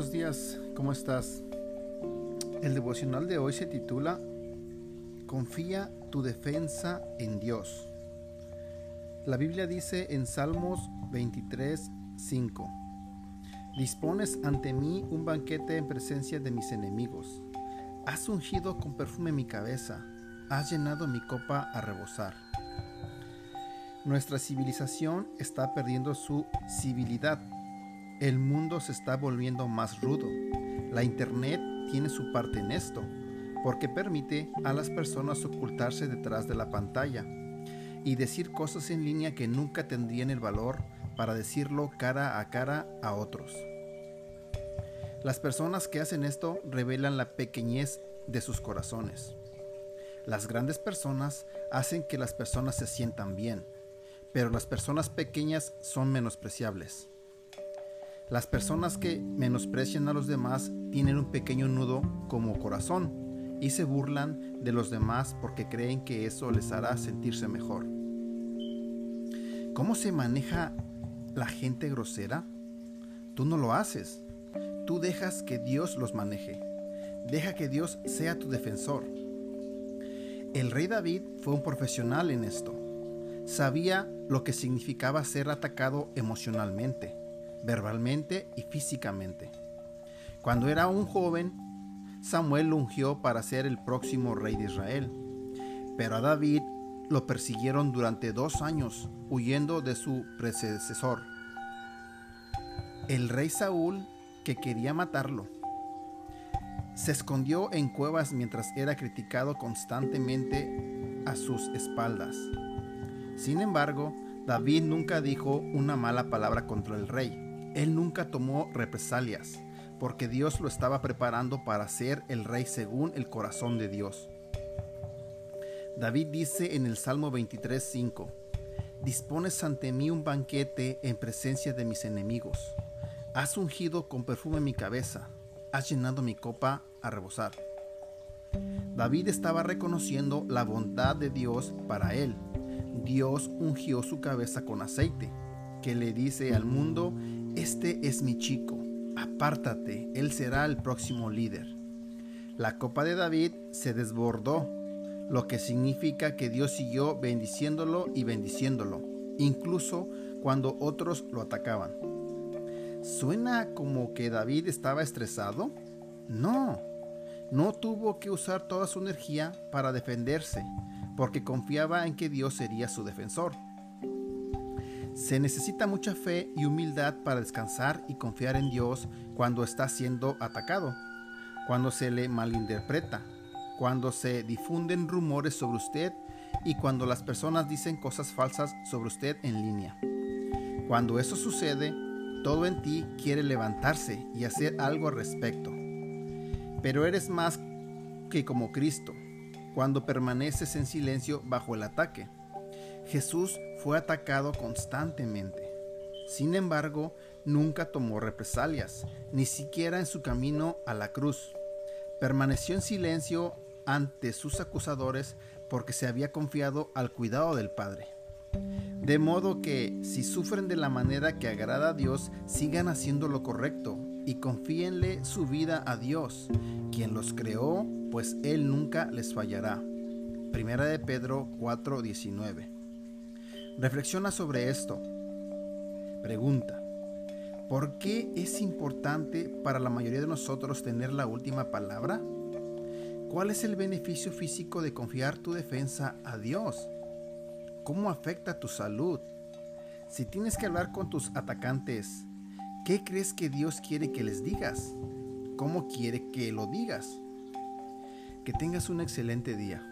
buenos días, ¿cómo estás? El devocional de hoy se titula Confía tu defensa en Dios. La Biblia dice en Salmos 23, 5, Dispones ante mí un banquete en presencia de mis enemigos. Has ungido con perfume mi cabeza, has llenado mi copa a rebosar. Nuestra civilización está perdiendo su civilidad el mundo se está volviendo más rudo. La Internet tiene su parte en esto, porque permite a las personas ocultarse detrás de la pantalla y decir cosas en línea que nunca tendrían el valor para decirlo cara a cara a otros. Las personas que hacen esto revelan la pequeñez de sus corazones. Las grandes personas hacen que las personas se sientan bien, pero las personas pequeñas son menospreciables. Las personas que menosprecian a los demás tienen un pequeño nudo como corazón y se burlan de los demás porque creen que eso les hará sentirse mejor. ¿Cómo se maneja la gente grosera? Tú no lo haces. Tú dejas que Dios los maneje. Deja que Dios sea tu defensor. El rey David fue un profesional en esto. Sabía lo que significaba ser atacado emocionalmente verbalmente y físicamente. Cuando era un joven, Samuel lo ungió para ser el próximo rey de Israel. Pero a David lo persiguieron durante dos años, huyendo de su predecesor, el rey Saúl, que quería matarlo. Se escondió en cuevas mientras era criticado constantemente a sus espaldas. Sin embargo, David nunca dijo una mala palabra contra el rey él nunca tomó represalias, porque Dios lo estaba preparando para ser el rey según el corazón de Dios. David dice en el Salmo 23:5, Dispones ante mí un banquete en presencia de mis enemigos. Has ungido con perfume mi cabeza, has llenado mi copa a rebosar. David estaba reconociendo la bondad de Dios para él. Dios ungió su cabeza con aceite, que le dice al mundo este es mi chico, apártate, él será el próximo líder. La copa de David se desbordó, lo que significa que Dios siguió bendiciéndolo y bendiciéndolo, incluso cuando otros lo atacaban. ¿Suena como que David estaba estresado? No, no tuvo que usar toda su energía para defenderse, porque confiaba en que Dios sería su defensor. Se necesita mucha fe y humildad para descansar y confiar en Dios cuando está siendo atacado, cuando se le malinterpreta, cuando se difunden rumores sobre usted y cuando las personas dicen cosas falsas sobre usted en línea. Cuando eso sucede, todo en ti quiere levantarse y hacer algo al respecto. Pero eres más que como Cristo, cuando permaneces en silencio bajo el ataque. Jesús fue atacado constantemente. Sin embargo, nunca tomó represalias, ni siquiera en su camino a la cruz. Permaneció en silencio ante sus acusadores porque se había confiado al cuidado del Padre. De modo que si sufren de la manera que agrada a Dios, sigan haciendo lo correcto y confíenle su vida a Dios, quien los creó, pues Él nunca les fallará. Primera de Pedro 4:19 Reflexiona sobre esto. Pregunta, ¿por qué es importante para la mayoría de nosotros tener la última palabra? ¿Cuál es el beneficio físico de confiar tu defensa a Dios? ¿Cómo afecta tu salud? Si tienes que hablar con tus atacantes, ¿qué crees que Dios quiere que les digas? ¿Cómo quiere que lo digas? Que tengas un excelente día.